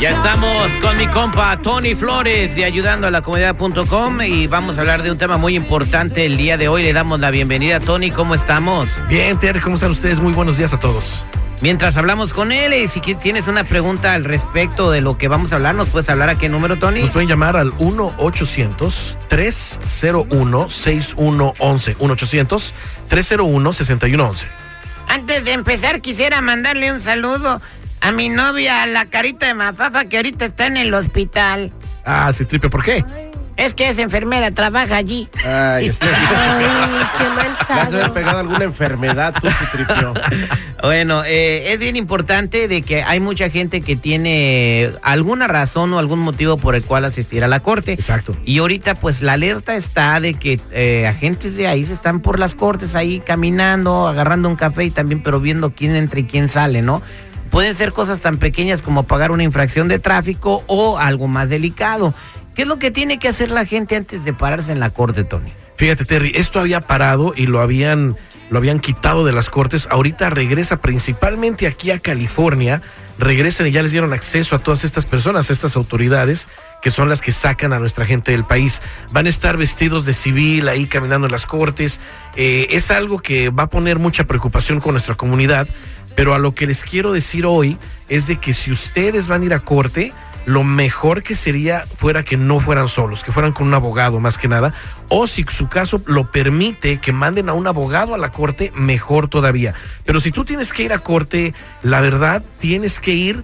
Ya estamos con mi compa Tony Flores de ayudando a la comunidad.com y vamos a hablar de un tema muy importante el día de hoy. Le damos la bienvenida, Tony. ¿Cómo estamos? Bien, Terry, ¿cómo están ustedes? Muy buenos días a todos. Mientras hablamos con él, y si tienes una pregunta al respecto de lo que vamos a hablar, ¿nos puedes hablar a qué número, Tony? Nos pueden llamar al 1-800-301-6111. 1-800-301-6111. Antes de empezar, quisiera mandarle un saludo a mi novia, la carita de Mafafa, que ahorita está en el hospital. Ah, sí, tripe, ¿por qué? Es que es enfermera, trabaja allí. Ay, está. Ay, qué Le has de haber manchado. pegado alguna enfermedad, tú se tripió. Bueno, eh, es bien importante de que hay mucha gente que tiene alguna razón o algún motivo por el cual asistir a la corte. Exacto. Y ahorita pues la alerta está de que eh, agentes de ahí se están por las cortes ahí caminando, agarrando un café y también pero viendo quién entra y quién sale, ¿no? Pueden ser cosas tan pequeñas como pagar una infracción de tráfico o algo más delicado. ¿Qué es lo que tiene que hacer la gente antes de pararse en la corte, Tony? Fíjate, Terry, esto había parado y lo habían, lo habían quitado de las cortes. Ahorita regresa principalmente aquí a California. Regresan y ya les dieron acceso a todas estas personas, a estas autoridades, que son las que sacan a nuestra gente del país. Van a estar vestidos de civil ahí caminando en las cortes. Eh, es algo que va a poner mucha preocupación con nuestra comunidad. Pero a lo que les quiero decir hoy es de que si ustedes van a ir a corte, lo mejor que sería fuera que no fueran solos, que fueran con un abogado más que nada, o si su caso lo permite que manden a un abogado a la corte, mejor todavía. Pero si tú tienes que ir a corte, la verdad, tienes que ir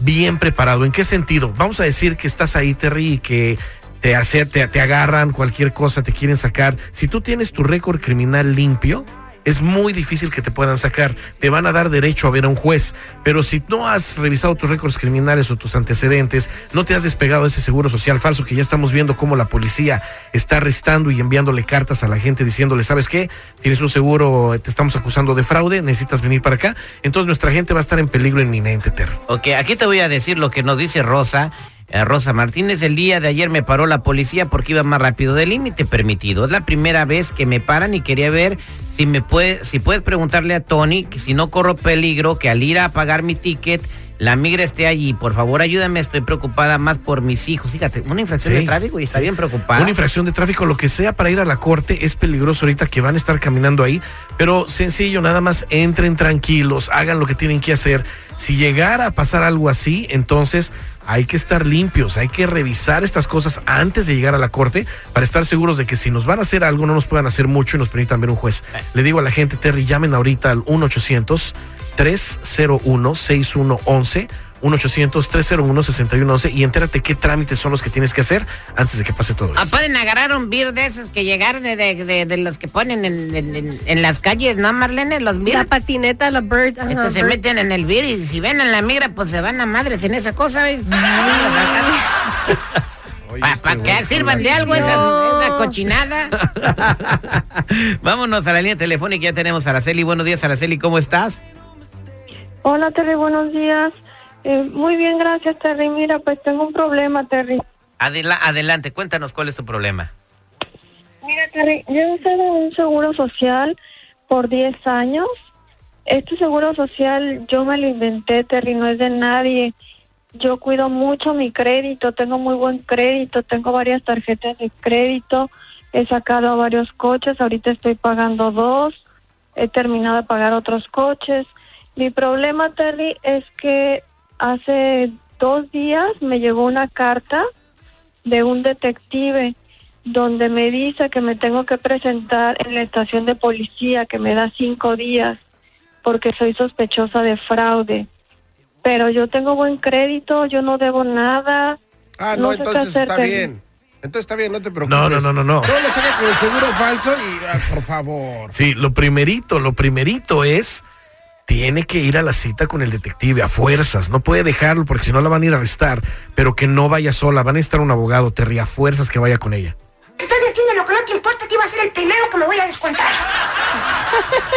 bien preparado. ¿En qué sentido? Vamos a decir que estás ahí, Terry, y que te, hace- te, te agarran cualquier cosa, te quieren sacar. Si tú tienes tu récord criminal limpio, es muy difícil que te puedan sacar. Te van a dar derecho a ver a un juez. Pero si no has revisado tus récords criminales o tus antecedentes, no te has despegado de ese seguro social falso que ya estamos viendo cómo la policía está arrestando y enviándole cartas a la gente diciéndole, ¿sabes qué? Tienes un seguro, te estamos acusando de fraude, necesitas venir para acá. Entonces nuestra gente va a estar en peligro inminente, Terry. Ok, aquí te voy a decir lo que nos dice Rosa. Eh, Rosa Martínez, el día de ayer me paró la policía porque iba más rápido del límite permitido. Es la primera vez que me paran y quería ver si me puede, si puedes preguntarle a Tony que si no corro peligro, que al ir a pagar mi ticket, la migra esté allí. Por favor, ayúdame, estoy preocupada más por mis hijos. Fíjate, una infracción Sí, de tráfico y está sí. bien preocupada. Una infracción de tráfico, lo que sea para ir a la corte, es peligroso ahorita que van a estar caminando ahí, pero sencillo, nada más entren tranquilos, hagan lo que tienen que hacer. Si llegara a pasar algo así, entonces hay que estar limpios, hay que revisar estas cosas antes de llegar a la corte para estar seguros de que si nos van a hacer algo no nos puedan hacer mucho y nos permitan ver un juez. Le digo a la gente, Terry, llamen ahorita al 1 800 301 6111 1-800-301-6111 y entérate qué trámites son los que tienes que hacer antes de que pase todo Ah, eso. pueden agarrar un beer de esos que llegaron de, de, de- de los que ponen en, en- en- en las calles, ¿no, Marlene? Los La beer. patineta, la bird. ajá, Entonces se meten en el beer y si ven a la migra, pues se van a madres en esa cosa, ¿ves? Para que sirvan de algo esa, esa cochinada. Vámonos a la línea telefónica, ya tenemos a Araceli. Buenos días, Araceli, ¿cómo estás? Hola Terry, buenos días. Eh, muy bien, gracias Terry. Mira, pues tengo un problema Terry. Adela- adelante, cuéntanos cuál es tu problema. Mira Terry, yo he usado un seguro social por 10 años. Este seguro social yo me lo inventé Terry, no es de nadie. Yo cuido mucho mi crédito, tengo muy buen crédito, tengo varias tarjetas de crédito, he sacado varios coches, ahorita estoy pagando dos, he terminado de pagar otros coches. Mi problema, Terry, es que hace dos días me llegó una carta de un detective donde me dice que me tengo que presentar en la estación de policía, que me da cinco días, porque soy sospechosa de fraude. Pero yo tengo buen crédito, yo no debo nada. Ah, no, No sé qué entonces está bien. Entonces está bien, no te preocupes. No, no, no, no, no. No lo saca con el seguro falso y, ah, por favor. Sí, lo primerito, lo primerito es, tiene que ir a la cita con el detective a fuerzas. No puede dejarlo porque si no la van a ir a arrestar, pero que no vaya sola. Van a necesitar un abogado, Terry, a fuerzas que vaya con ella. Usted entiende lo que no te importa, te iba a ser el primero que me voy a descontar.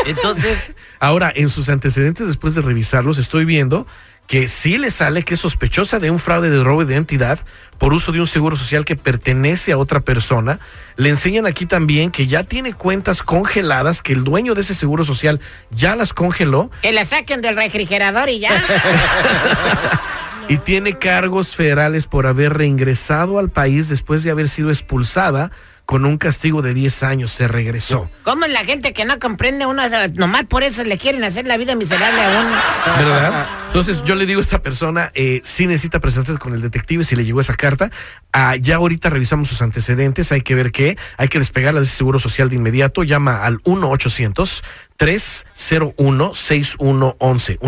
Entonces, Ahora, en sus antecedentes, después de revisarlos, estoy viendo que sí le sale que es sospechosa de un fraude de robo de identidad por uso de un seguro social que pertenece a otra persona. Le enseñan aquí también que ya tiene cuentas congeladas, que el dueño de ese seguro social ya las congeló Que la saquen del refrigerador y ya. y tiene cargos federales por haber reingresado al país después de haber sido expulsada con un castigo de 10 años. Se regresó. ¿Cómo es la gente que no comprende uno? Nomás por eso le quieren hacer la vida miserable a uno. ¿Verdad? Entonces yo le digo a esta persona, eh, sí necesita presentarse con el detective si le llegó esa carta. Ah, ya ahorita revisamos sus antecedentes, hay que ver qué, hay que despegarla de ese seguro social de inmediato. Llama al 1-800-301-6111.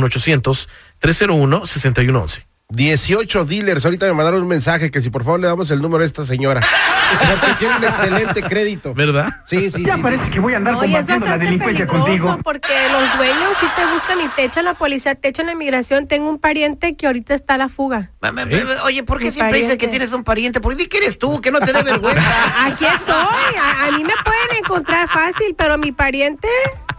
1-800-301-6111. 18 dealers. Ahorita me mandaron un mensaje que si por favor le damos el número a esta señora. Porque tiene un excelente crédito. ¿Verdad? Sí, sí, Ya sí, parece sí. que voy a andar No, combatiendo la delincuencia peligroso contigo. porque los dueños sí te buscan y te echan la policía, te echan la inmigración. Tengo un pariente que ahorita está a la fuga. oye, ¿por qué Mi siempre dices que tienes un pariente? ¿Por qué eres tú? Que no te dé vergüenza. Aquí estoy. A, a mí me pueden encontrar fácil, pero mi pariente,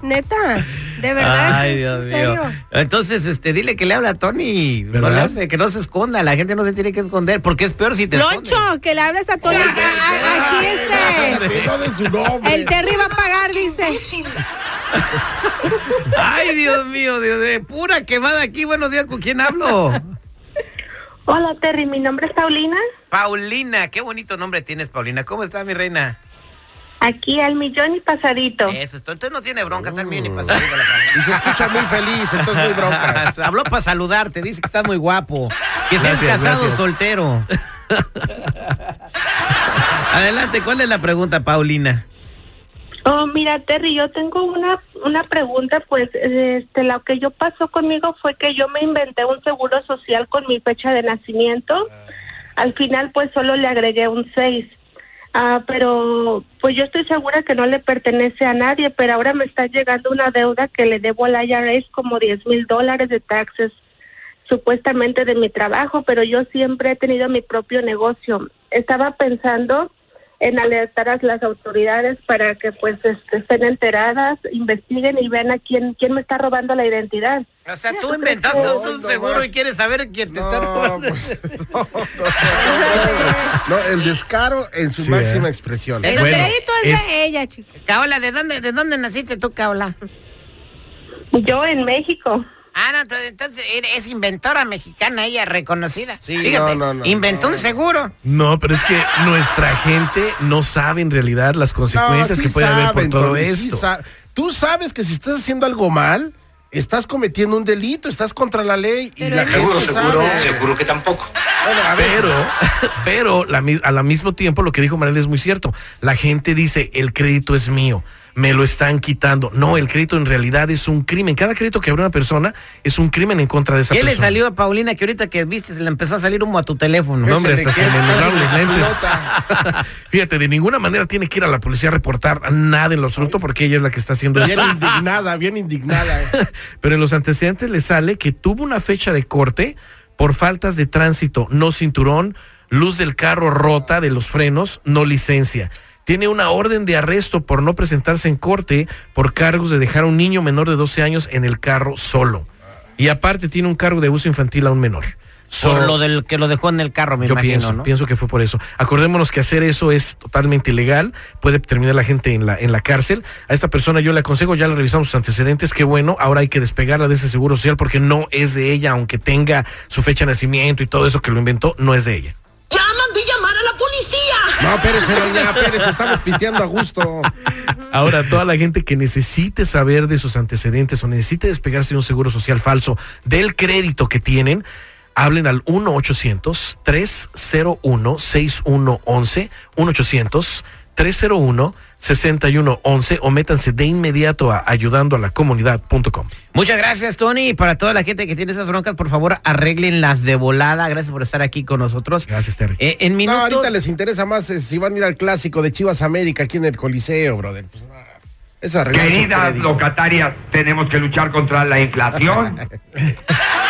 neta, de verdad. Ay, ¿en Dios mío. Entonces, este, dile que le habla a Tony. No le hace, que no se esconda. La gente no se tiene que esconder. Porque es peor si te Loncho, escondes. que le hables a Tony. A- a- Aquí este. Nombre. El Terry va a pagar, dice. Ay, Dios mío, Dios de pura quemada aquí. Buenos días, ¿con quién hablo? Hola Terry, mi nombre es Paulina. Paulina, qué bonito nombre tienes, Paulina. ¿Cómo está, mi reina? Aquí al millón y pasadito. Eso, entonces no tiene bronca, está bien y Mm. pasar. Y se escucha muy feliz, entonces muy bronca. Habló para saludarte, dice que estás muy guapo. Que seas casado o gracias. soltero. Adelante, ¿cuál es la pregunta, Paulina? Oh, mira Terry, yo tengo una una pregunta, pues este lo que yo pasó conmigo fue que yo me inventé un seguro social con mi fecha de nacimiento. Al final pues solo le agregué un 6. Ah, pero pues yo estoy segura que no le pertenece a nadie, pero ahora me está llegando una deuda que le debo al IRS como 10 mil dólares de taxes, supuestamente de mi trabajo, pero yo siempre he tenido mi propio negocio. Estaba pensando en alertar a las autoridades para que pues este, estén enteradas, investiguen y vean a quién, quién me está robando la identidad. O sea, tú inventaste No, un no seguro más. y quieres saber quién te está No, robando. pues, no, no, no, no, el descaro en su Sí, máxima ¿eh? expresión. El Bueno, crédito es, es- de ella, chico. Caola, ¿de dónde, ¿de dónde naciste tú, Caola? Yo en México. Ah, no, entonces- entonces es inventora mexicana, ella reconocida. Sí, Fíjate, no, no, no, inventó no. un seguro. No, pero es que nuestra gente no sabe en realidad las consecuencias sí que puede haber por saben, todo Tony, sí esto. sa- Tú sabes que si estás haciendo algo mal, estás cometiendo un delito, estás contra la ley y Pero la él gente dice- sabe. seguro que tampoco. Bueno, a ver, Pero, pero la al mismo tiempo lo que dijo Manuel es muy cierto. La gente dice, el crédito es mío, me lo están quitando. No, el crédito en realidad es un crimen. Cada crédito que abre una persona es un crimen en contra de esa ¿Qué le persona. salió a Paulina que ahorita que viste se le empezó a salir humo a tu teléfono? No, hombre, hasta se qué nublaron los lentes. Fíjate, de ninguna manera tiene que ir a la policía a reportar nada en lo absoluto porque ella es la que está haciendo Bien esto. indignada, bien indignada. eh. Pero en los antecedentes le sale que tuvo una fecha de corte por faltas de tránsito, no cinturón, luz del carro rota de los frenos, no licencia. Tiene una orden de arresto por no presentarse en corte por cargos de dejar a un niño menor de 12 años en el carro solo. Y aparte tiene un cargo de abuso infantil a un menor. Por So- lo del que lo dejó en el carro, me yo imagino, pienso, ¿no? pienso que fue por eso. Acordémonos que hacer eso es totalmente ilegal, puede terminar la gente en la, en la cárcel. A esta persona yo le aconsejo, ya le revisamos sus antecedentes, qué bueno, ahora hay que despegarla de ese seguro social porque no es de ella, aunque tenga su fecha de nacimiento y todo eso que lo inventó, no es de ella. No, espérese, doña Pérez, estamos pisteando a gusto. Ahora, toda la gente que necesite saber de sus antecedentes o necesite despegarse de un seguro social falso del crédito que tienen, hablen al 1-800-301-6111, 1-800-301-6111 o métanse de inmediato a ayudandoalacomunidad.com. Muchas gracias, Tony. Y para toda la gente que tiene esas broncas, por favor, arréglenlas de volada. Gracias por estar aquí con nosotros. Gracias, Terry. Eh, en No, minutos. ahorita les interesa más eh, si van a ir al clásico de Chivas América aquí en el Coliseo, brother. Pues, ah, eso arregla su Queridas locatarias, tenemos que luchar contra la inflación.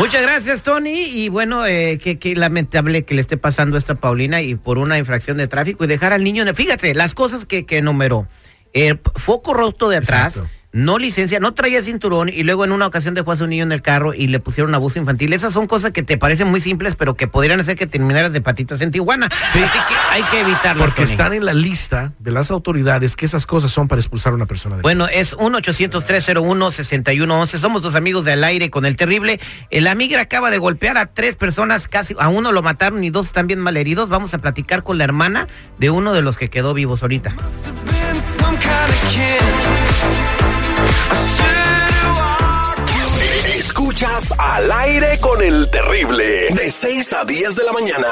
Muchas gracias, Tony. Y bueno, eh, qué, lamentable que le esté pasando a esta Paulina y por una infracción de tráfico y dejar al niño. en- Fíjate, las cosas que, que enumeró. eh, foco roto de atrás. No licencia, no traía cinturón y luego en una ocasión dejó a su niño en el carro y le pusieron abuso infantil. Esas son cosas que te parecen muy simples, pero que podrían hacer que terminaras de patitas en Tijuana. Sí. Así que hay que evitarlo. Porque están en la lista de las autoridades que esas cosas son para expulsar a una persona. del Bueno, es 1-800-301-6111. Somos dos amigos del aire con el terrible. La migra acaba de golpear a tres personas, casi a uno lo mataron y dos están bien malheridos. Vamos a platicar con la hermana de uno de los que quedó vivos ahorita. Escuchas al aire con el terrible. De 6 a 10 de la mañana.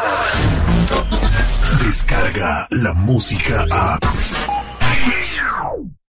Descarga la música a.